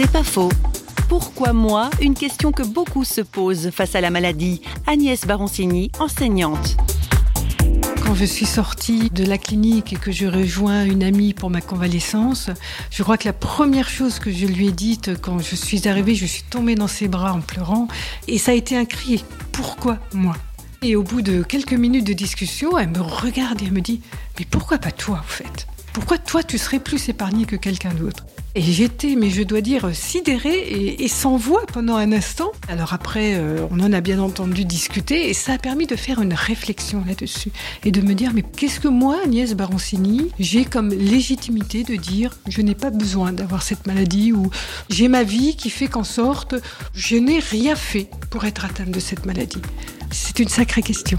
C'est pas faux. Pourquoi moi Une question que beaucoup se posent face à la maladie? Agnès Baroncini, enseignante. Quand je suis sortie de la clinique et que je rejoins une amie pour ma convalescence, je crois que la première chose que je lui ai dite quand je suis arrivée, je suis tombée dans ses bras en pleurant et ça a été un cri. Pourquoi moi? Et au bout de quelques minutes de discussion, elle me regarde et me dit Mais pourquoi pas toi, en fait? Pourquoi toi, tu serais plus épargné que quelqu'un d'autre? Et j'étais, mais je dois dire, sidérée et, sans voix pendant un instant. Alors après, euh, on en a bien entendu discuter et ça a permis de faire une réflexion là-dessus et de me dire, mais qu'est-ce que moi, Agnès Baroncini, j'ai comme légitimité de dire, je n'ai pas besoin d'avoir cette maladie ou j'ai ma vie qui fait qu'en sorte, je n'ai rien fait pour être atteinte de cette maladie? C'est une sacrée question.